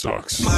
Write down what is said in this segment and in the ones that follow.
sucks.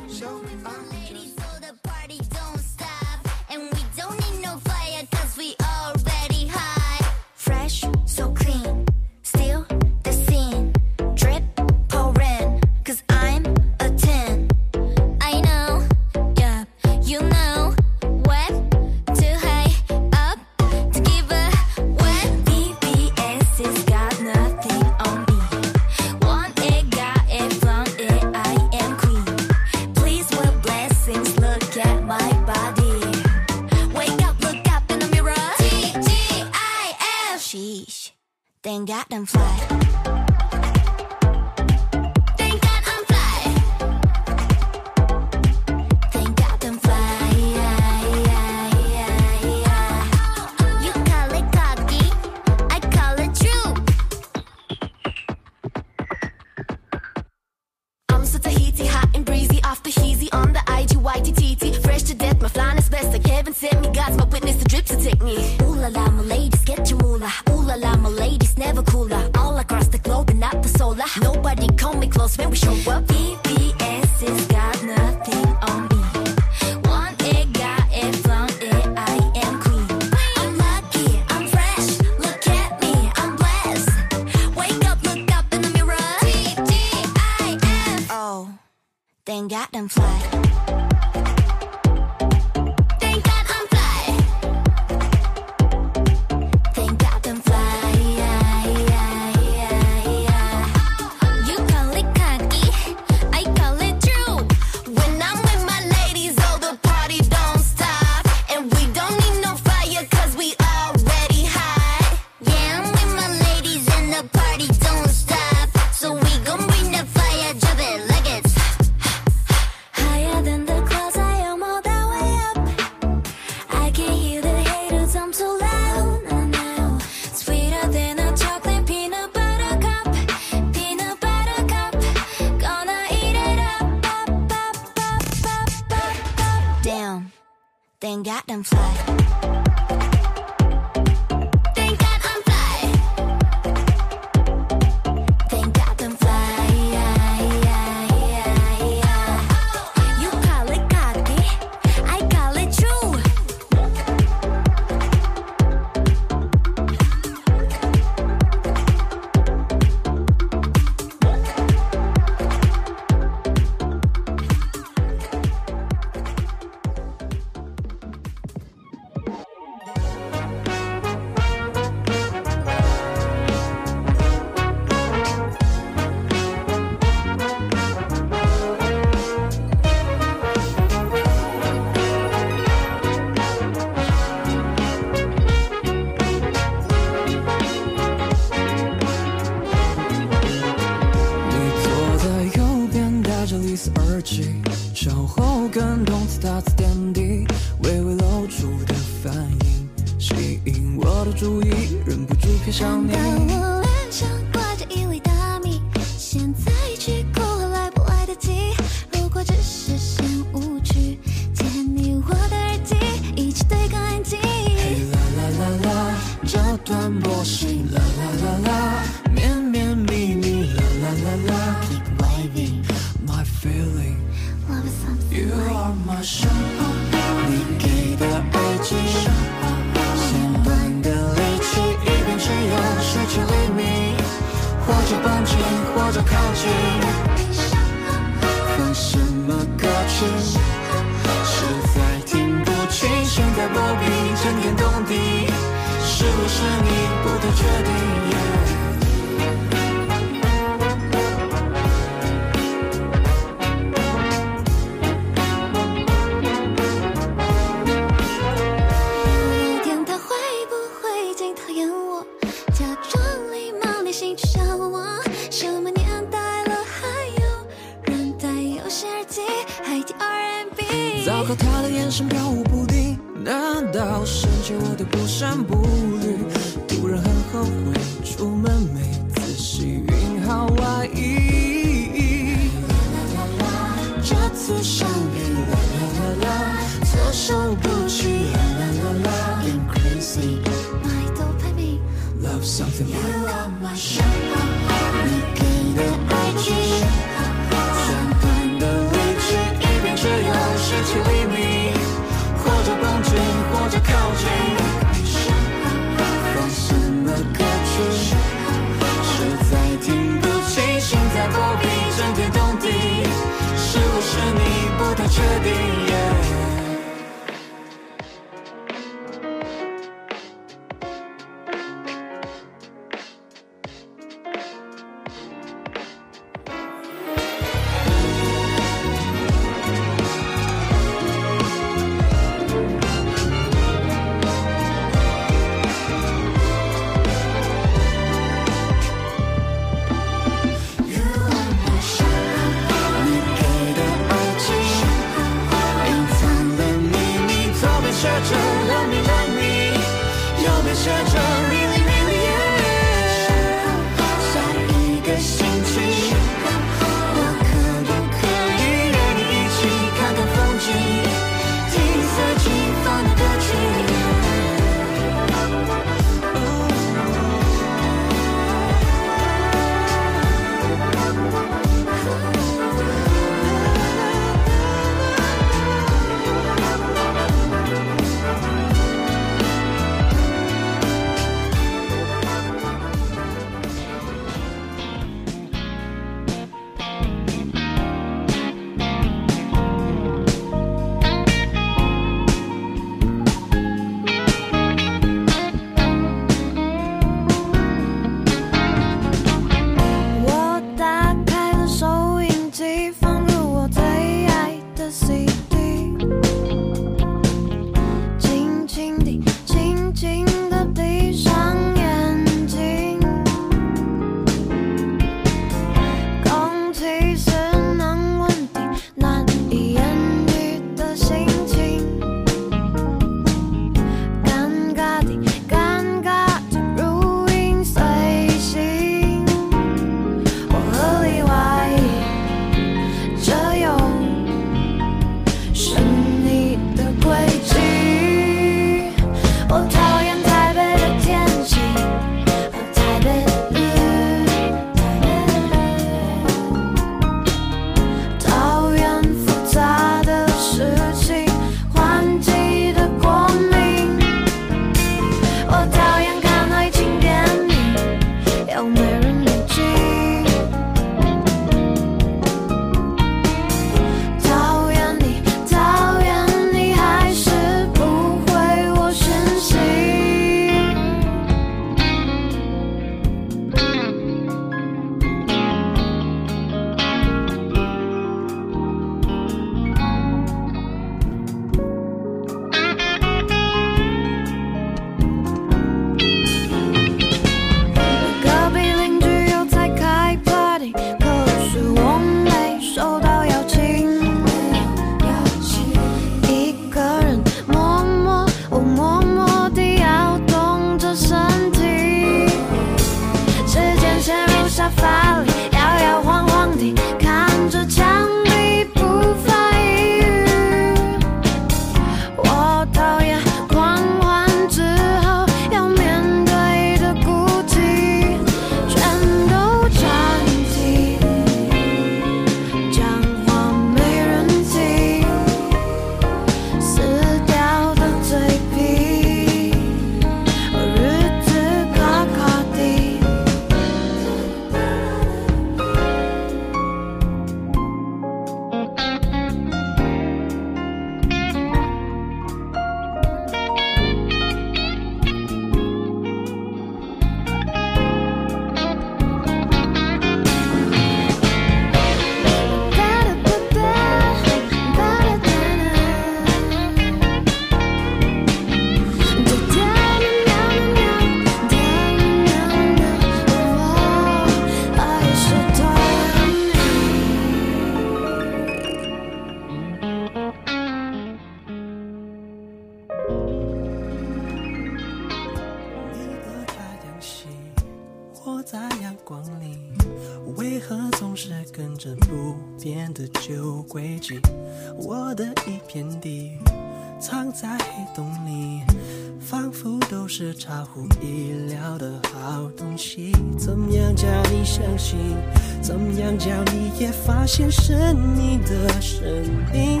也发现是你的声音？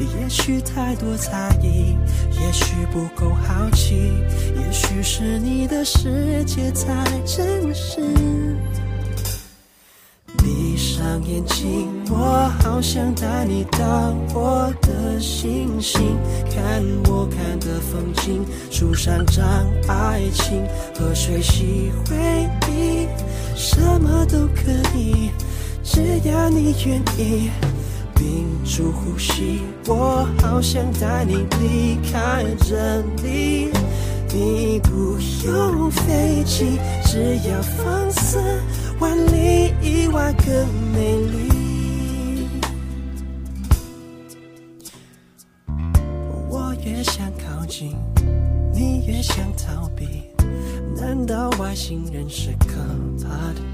也许太多猜疑，也许不够好奇，也许是你的世界太真实。闭上眼睛，我好想带你到我的星星，看我看的风景，树上长爱情，河水洗回忆，什么都可以，只要你愿意。屏住呼吸，我好想带你离开这里。你不用飞机，只要放肆，万里以外更美丽。我越想靠近，你越想逃避。难道外星人是可怕的？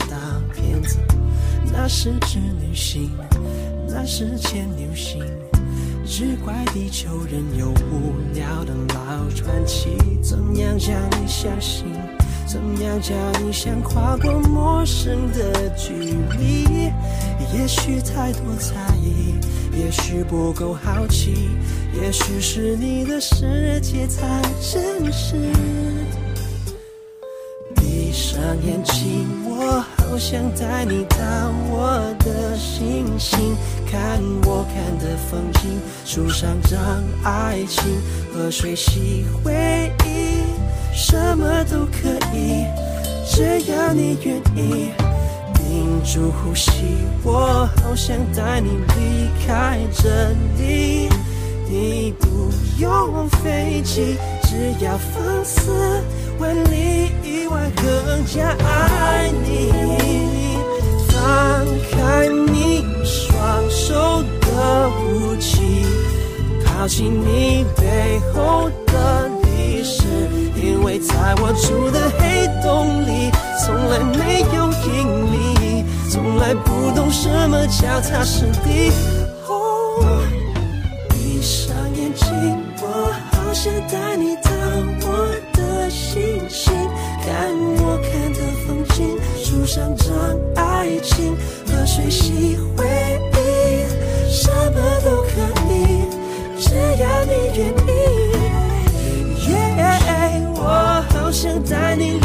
那是织女星，那是牵牛星。只怪地球人有无聊的老传奇，怎样叫你相信？怎样叫你想跨过陌生的距离？也许太多猜疑，也许不够好奇，也许是你的世界才真实。闭上眼睛，我好想带你到我的星星，看我看的风景，树上长爱情，河水洗回忆，什么都可以，只要你愿意。屏住呼吸，我好想带你离开这里。你不用飞机，只要放肆，万里以外更加爱你。放开你双手的武器，抛弃你背后的历史，因为在我住的黑洞里，从来没有引力，从来不懂什么脚踏实地。哦闭上眼睛，我我想带你到我的星星，看我看的风景，树上长爱情，河水洗回忆，什么都可以，只要你愿意。耶，我好想带你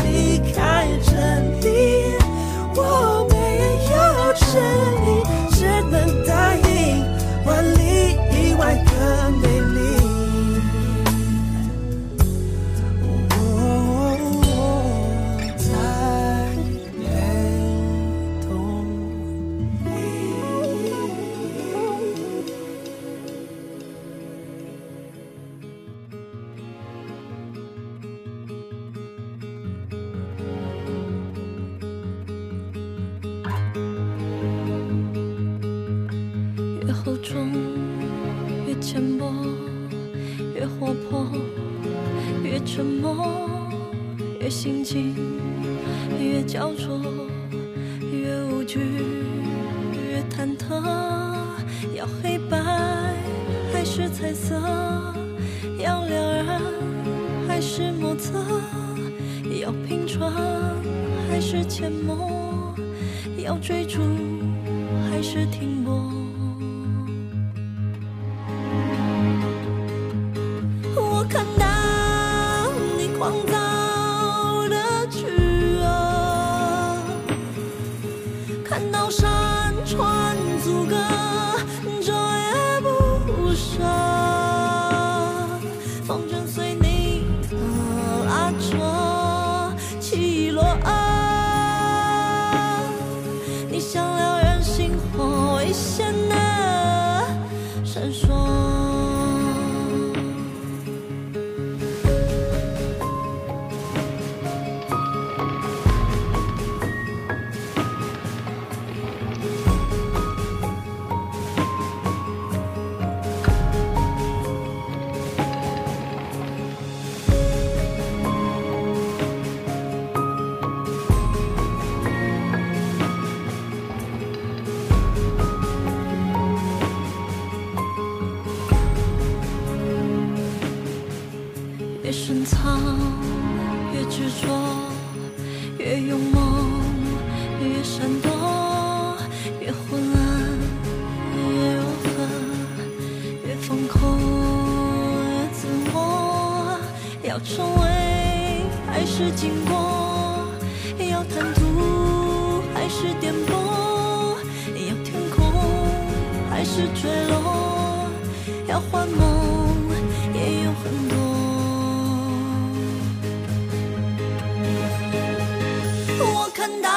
越心惊，越焦灼，越无惧，越忐忑。要黑白还是彩色？要两人还是莫测？要拼穿还是缄默？要追逐还是停泊？是坠落要换梦也有很多。我看到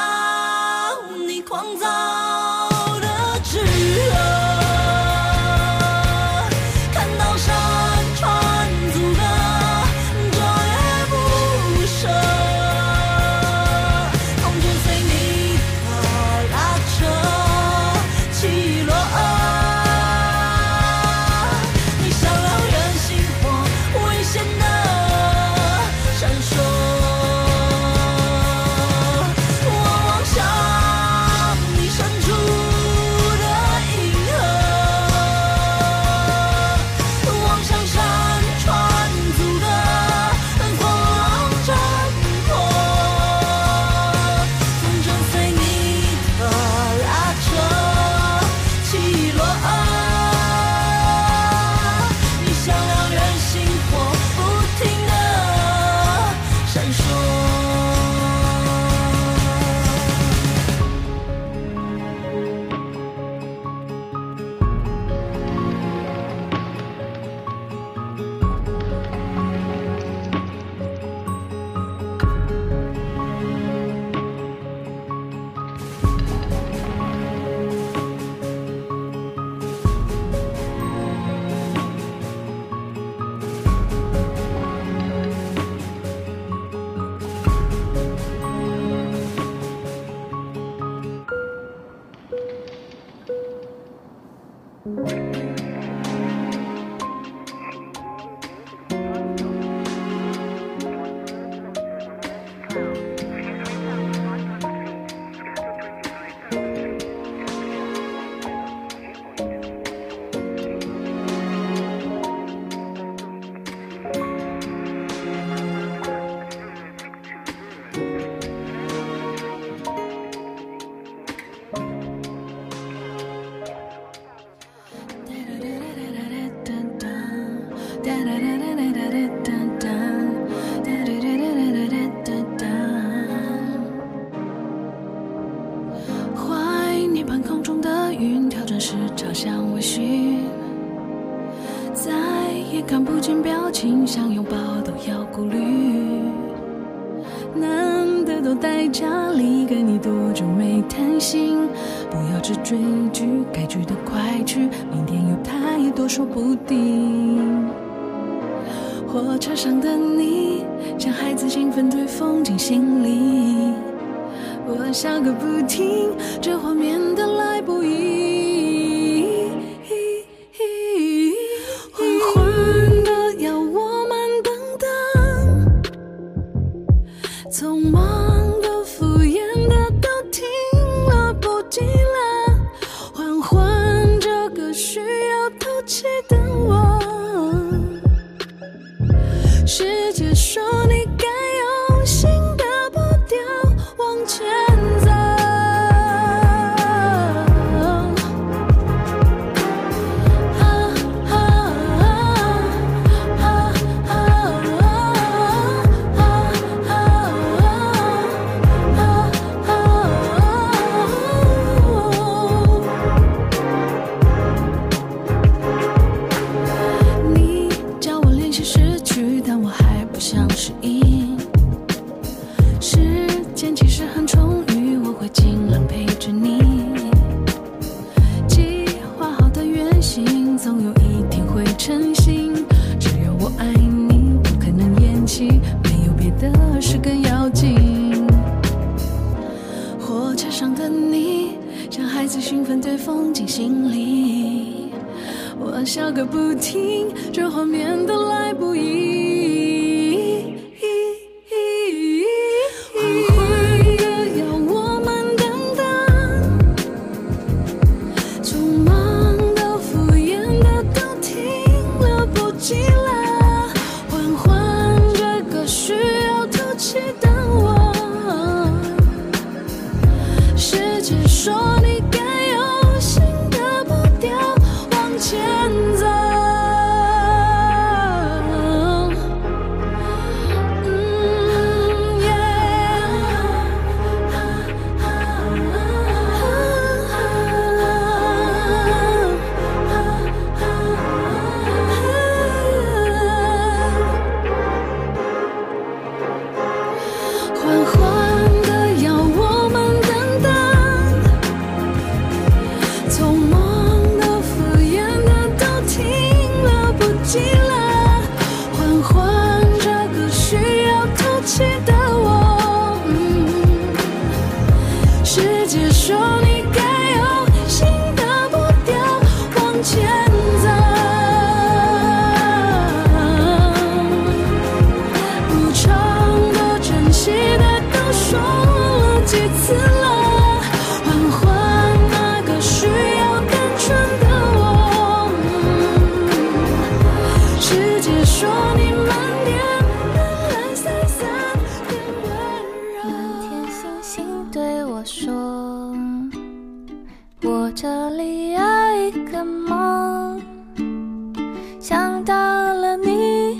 想到了你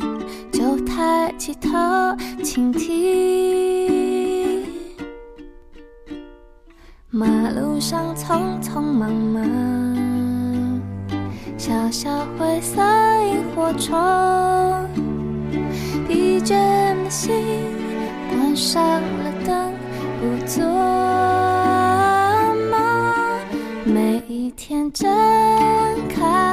就抬起头倾听。马路上匆匆忙忙，小小灰色萤火虫。”疲倦的心关上了灯，不做梦。每一天睁开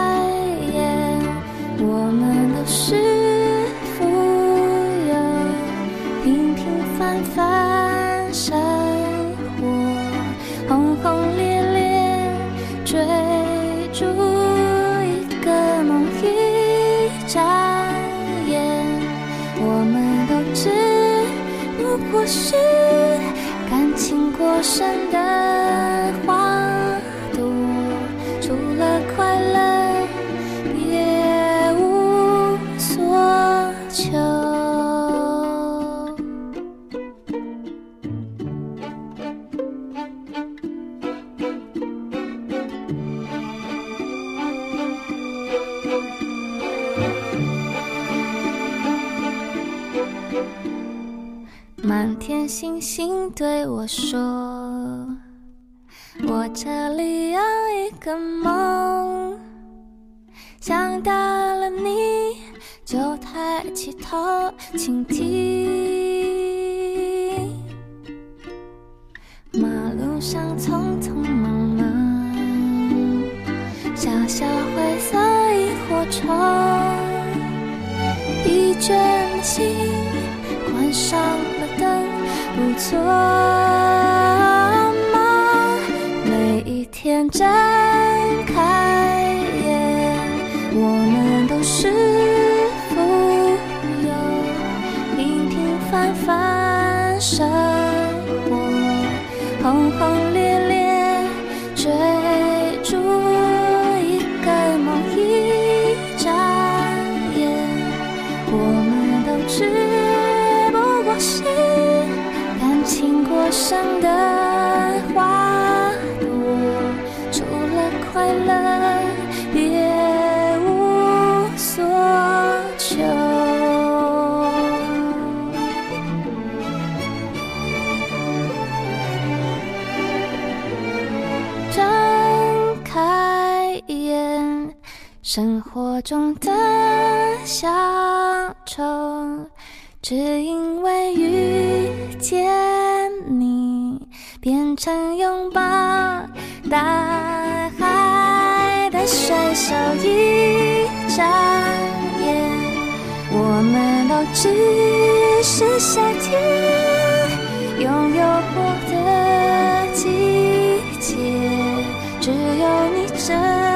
生的花朵，除了快乐，别无所求。满天星星对我说：“我这里有一个梦，想到了你就抬起头倾听。马路上匆匆忙忙，小小灰色萤火虫。”疲倦的心关上了灯，不做盛开。中的小丑，只因为遇见你，变成拥抱大海的水手。一眨眼，我们都只是夏天拥有过的季节，只有你真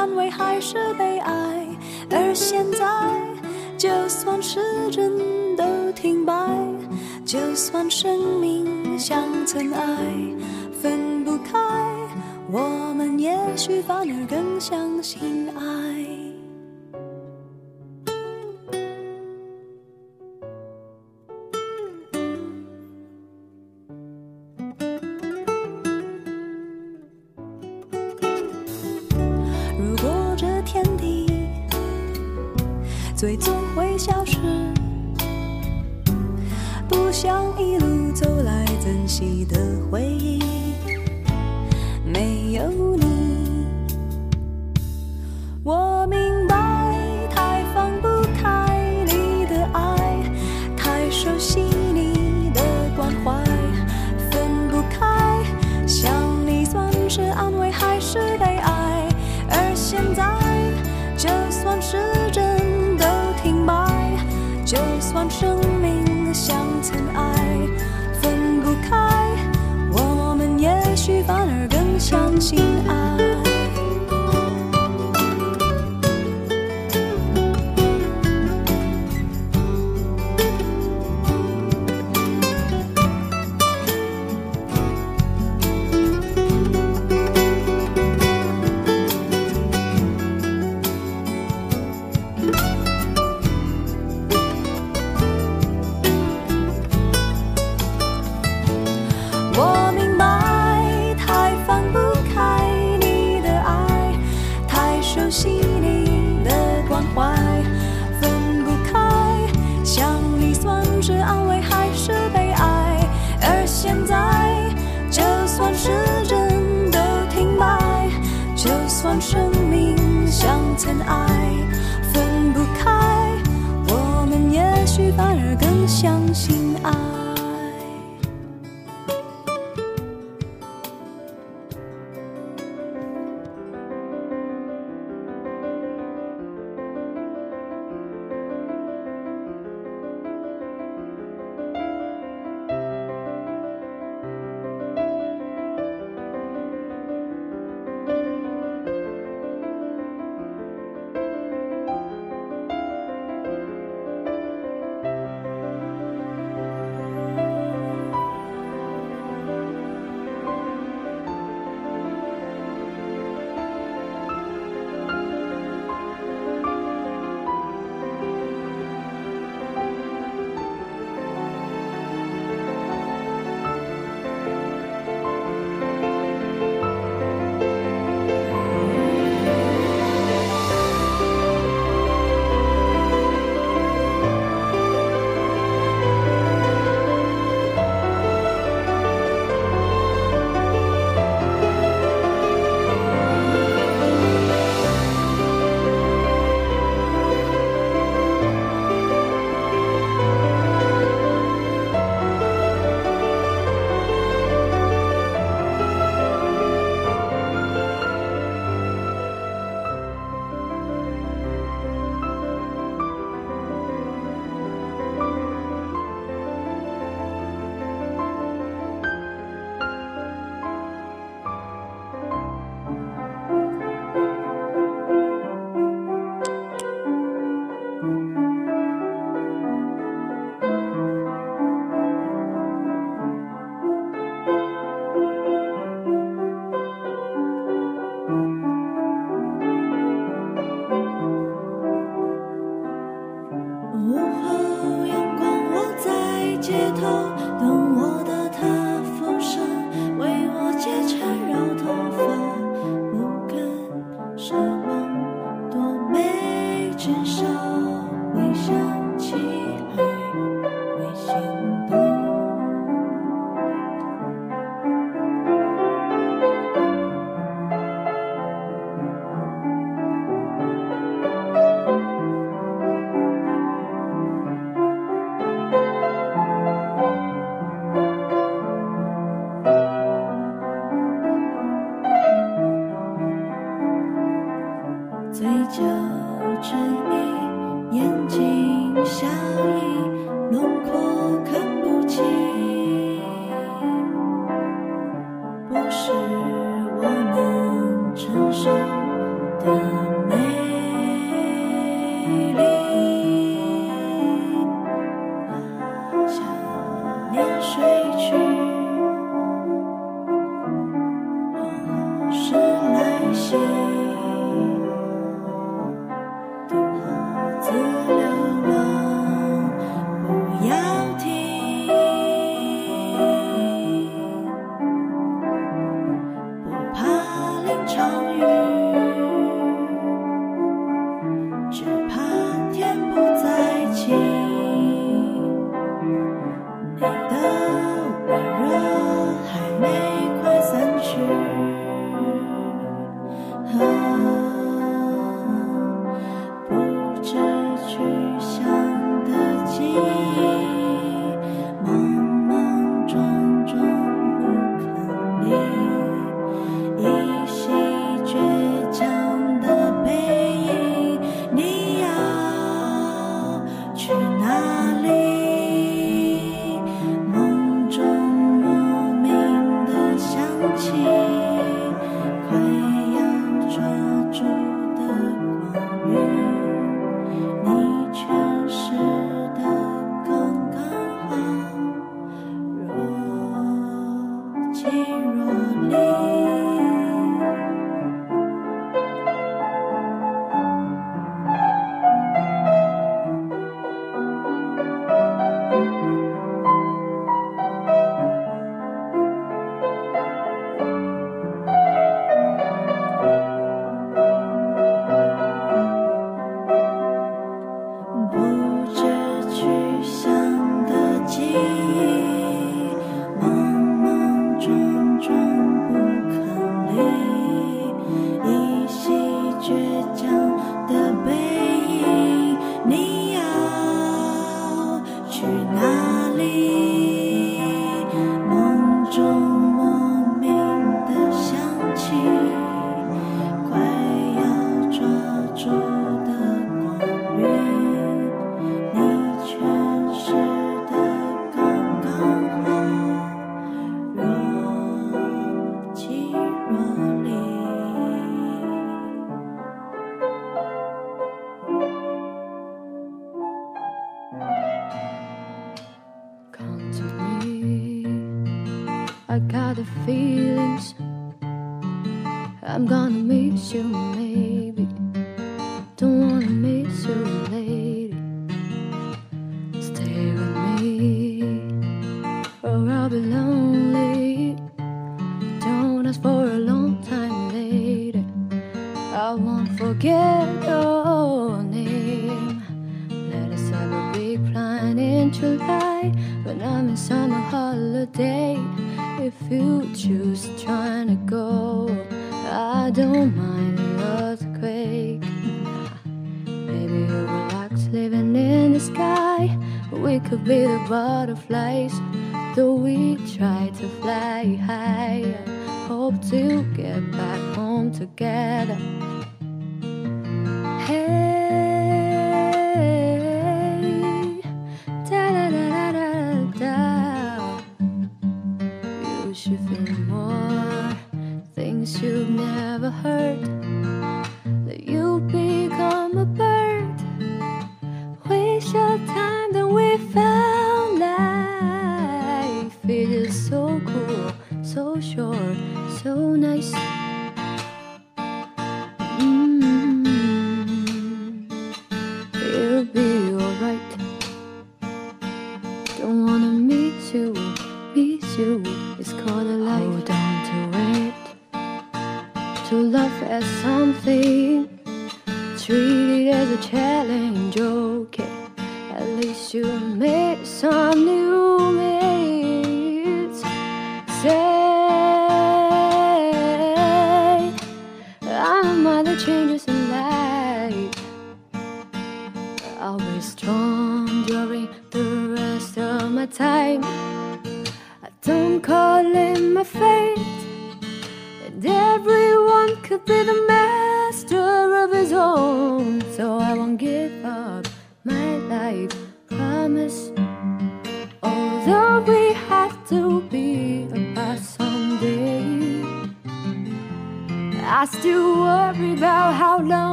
安慰还是悲哀而现在就算时针都停摆就算生命像尘埃分不开我们也许反而更相信爱。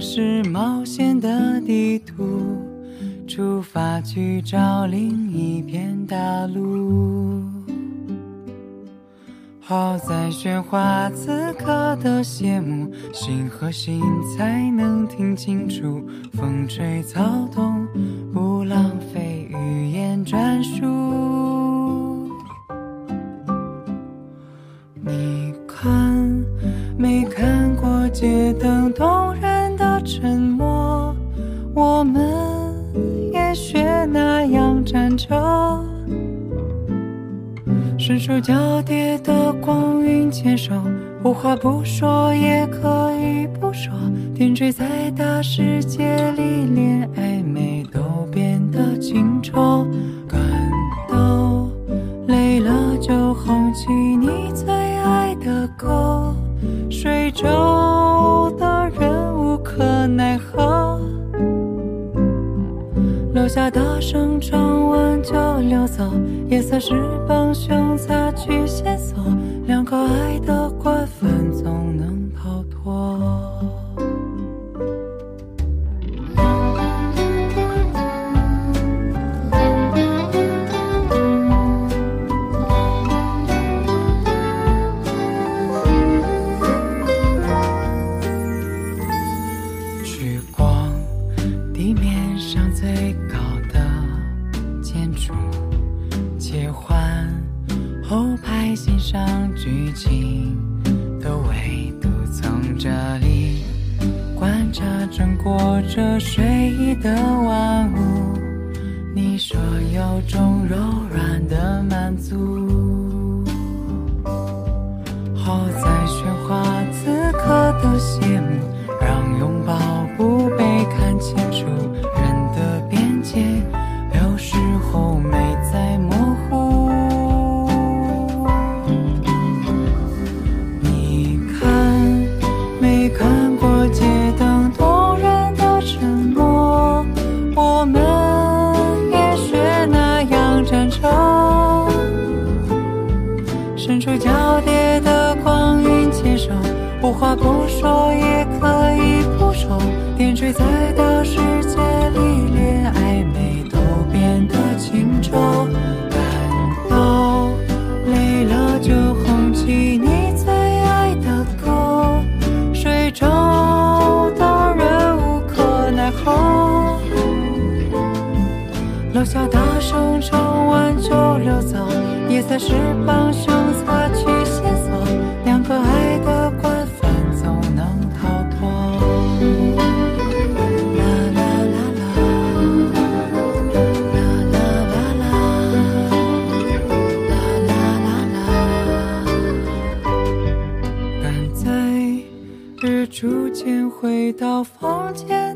是冒险的地图出发去找另一片大陆。好在雪花此刻的谢幕心和心才能听清楚风吹草动不浪费语言专属。伸手交叠的光晕，牵手无话不说，也可以不说。点缀在大世界里，连暧昧都变得清楚。下大声唱完就溜走，也算是帮凶，擦去线索，两个爱的官分。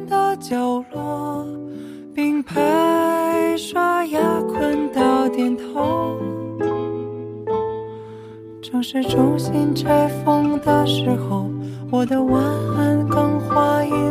的角落并排刷牙困到点头。城市重新拆封的时候我的晚安更怀疑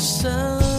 生。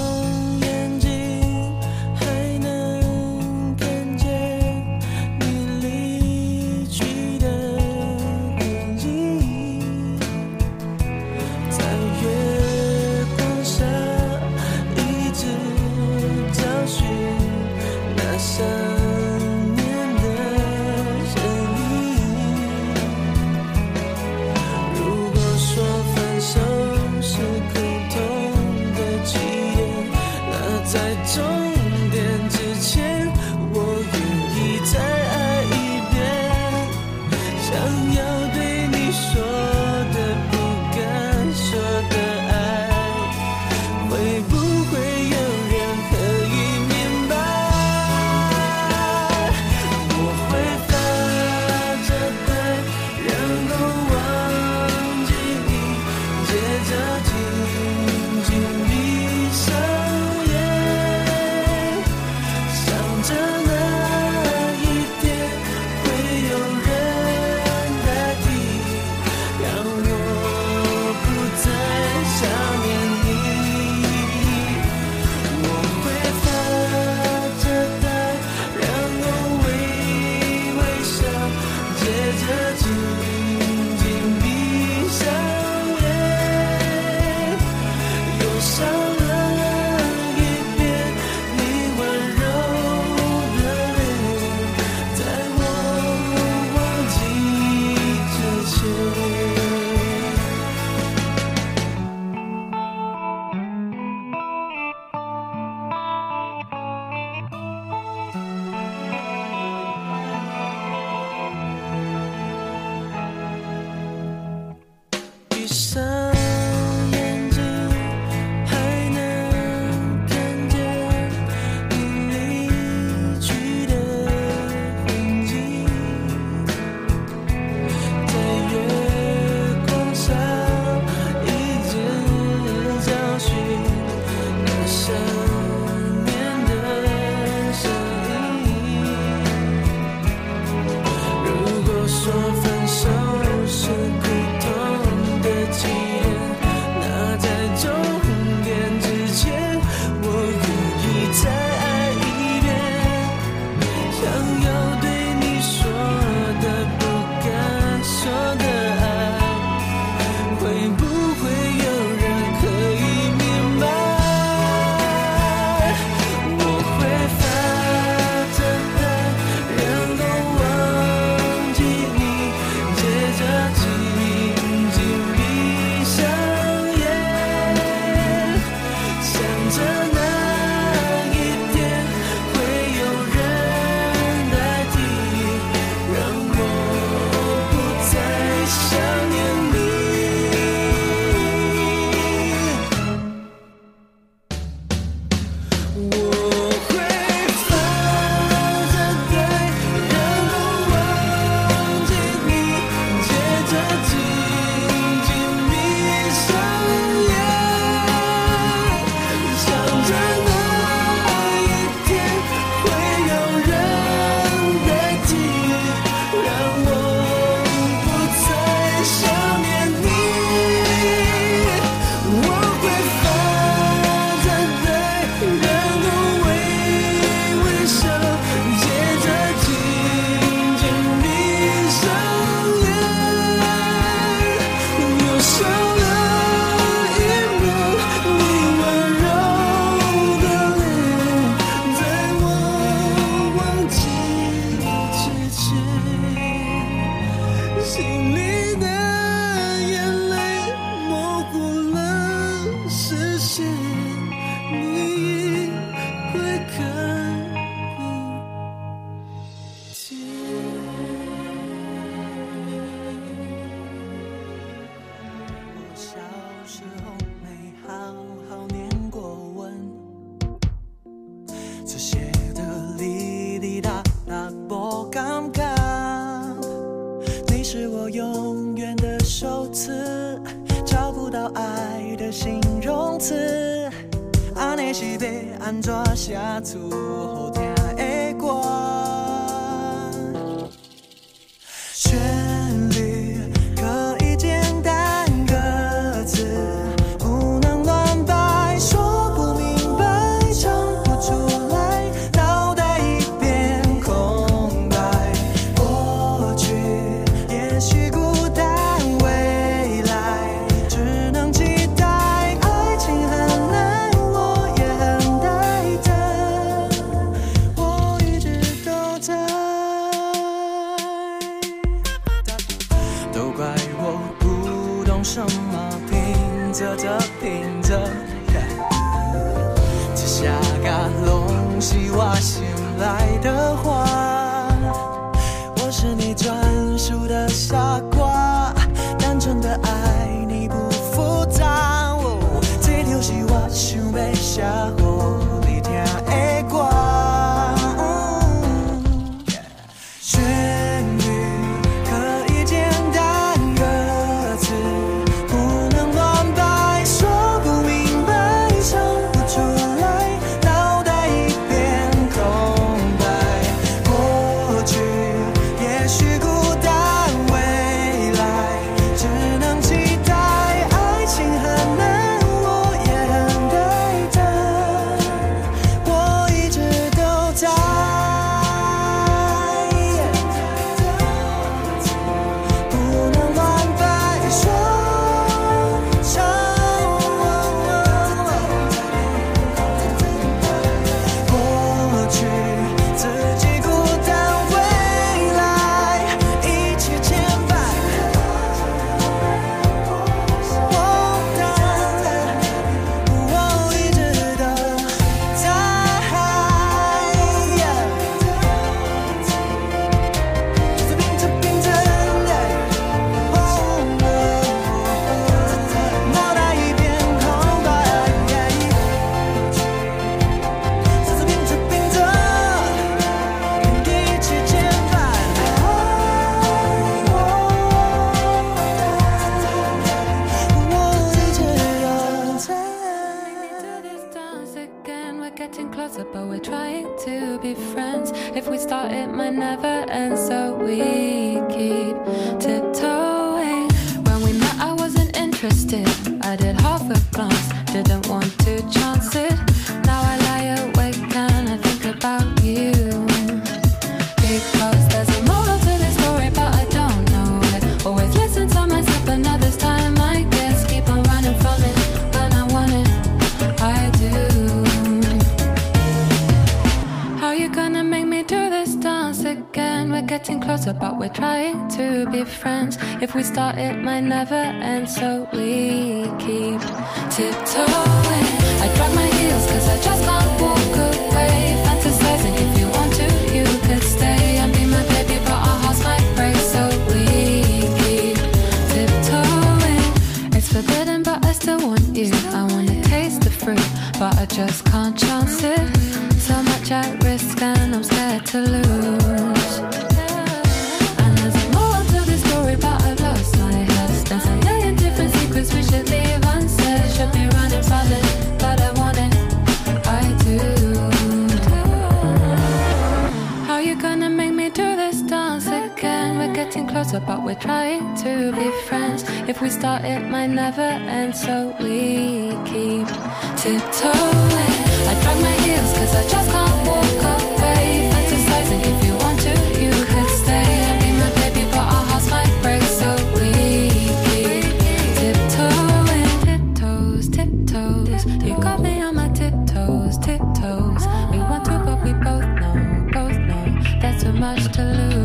Much to lose.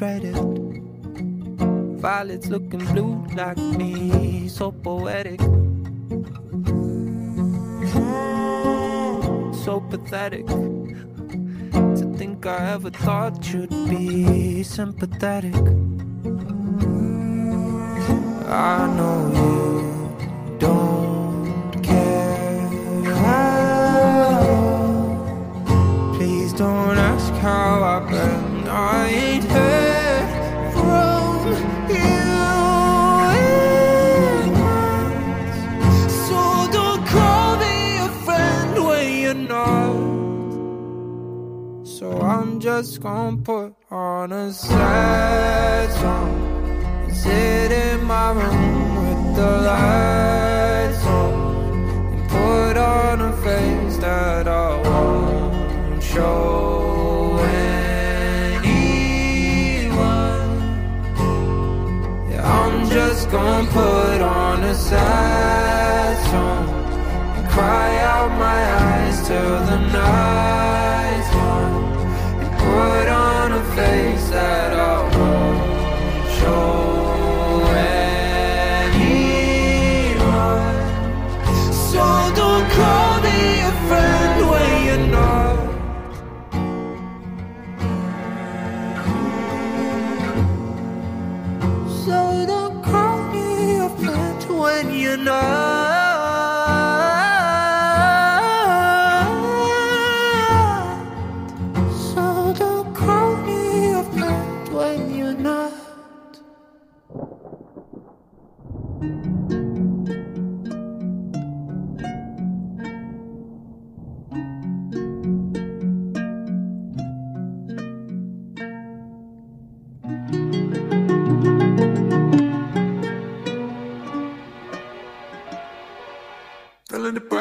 Red Violets looking blue like me, so poetic. So pathetic to think I ever thought you'd be sympathetic. I know you just gonna put on a sad song. And sit in my room with the lights on. And put on a face that I won't show anyone. Yeah, I'm just gonna put on a sad song. And cry out my eyes till the night's gone put on a face that I won't show anyone. So don't call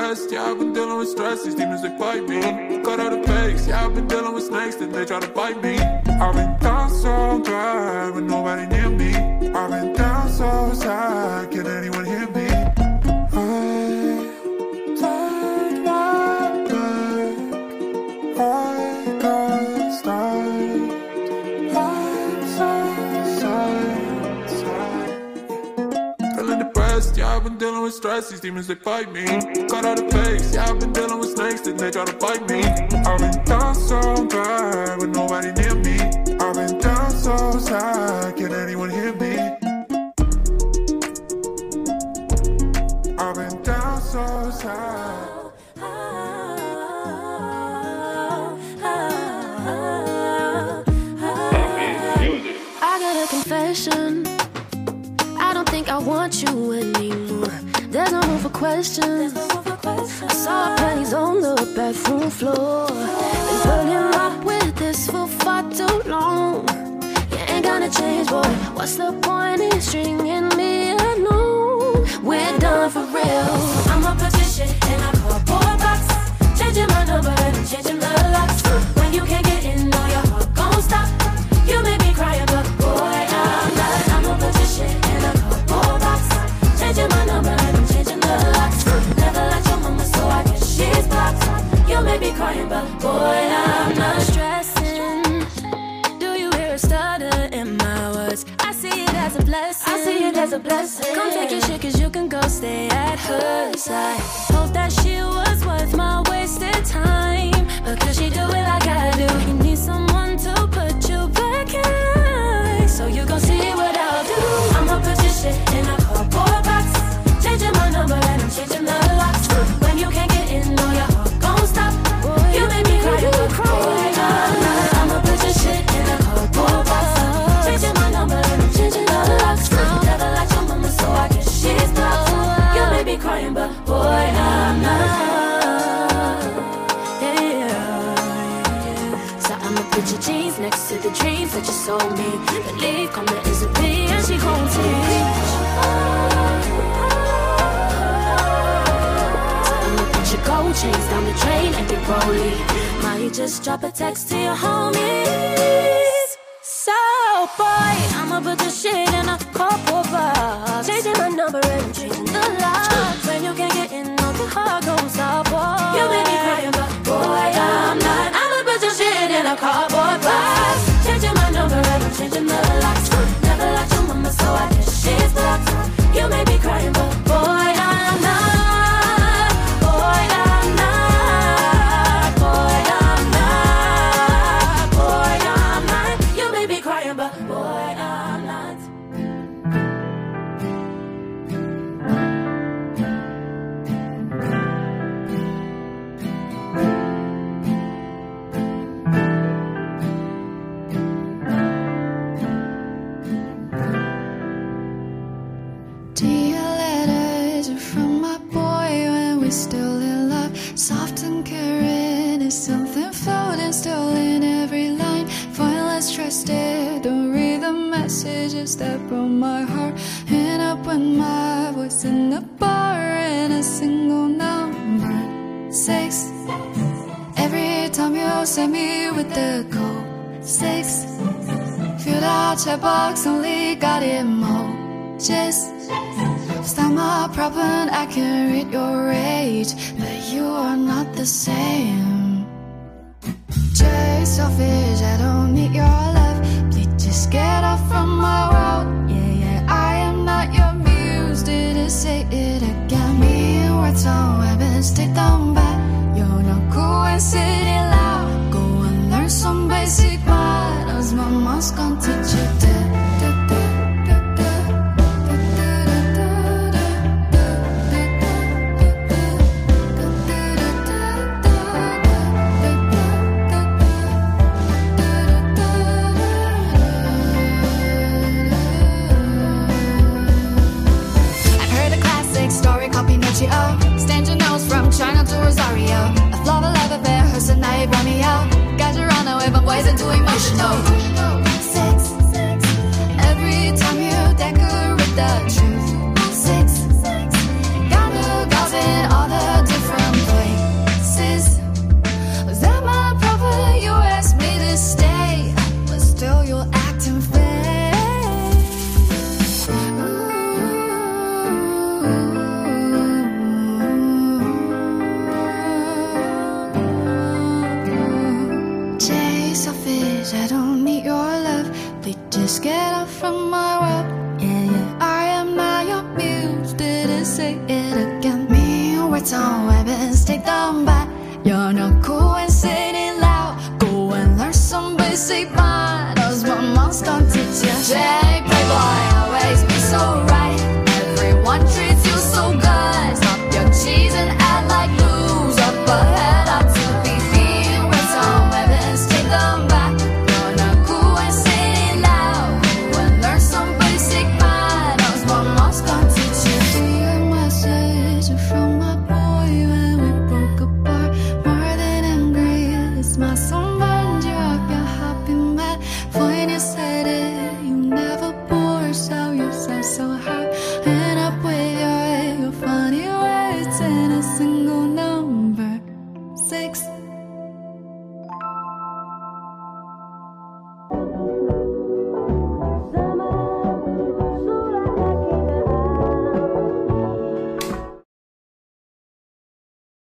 Yeah, I've been dealing with stress. These demons, they fight me. Cut out the pace, yeah, I've been dealing with snakes that they try to bite me. I've been down so bad with nobody near me. I've been down so sad, can anyone hear me? Depressed, yeah, I've been dealing with stress. These demons, they fight me. Cut out the pace, yeah, I've been dealing with snakes that they try to bite me. I've been down so bad with nobody near me. I've been down so sad, questions. I saw our panties on the bathroom floor. Been putting up with this for far too long. You ain't gonna change, boy. What's the point in stringing me along? We're done for real. I'm a petition in a as a blessing. Come take your shit, cause you can go stay at her side. hope that shit was worth my wasted time. But Because she do it like I do. You need someone to put you back in line. So you gon' see what I'll do. I'm a petition in a sold me. Believe karma is a bee and she gon' teach. Your gold chains down the drain and get rolly. Might just drop a text to your homies. When still in love. Soft and caring is something floating still in every line. Pointless trusted, don't read the messages that broke my heart. End up with my voice in the bar and a single number six. Every time you send me with the code six. Filled out checkbox, only got emojis. Not my problem, I can read your rage, but you are not the same. Jay, selfish, I don't need your love. Please just get off from my world. Yeah, yeah, I am not your muse. Didn't say it again. Me and words on weapons, take them back. You're not cool and sitting loud. Go and learn some basic manners. My mom's gonna teach you eyes into emotional. Weapons, take them back. You're not cool and sitting loud. Go and learn some basic manners. My mom's gonna teach you.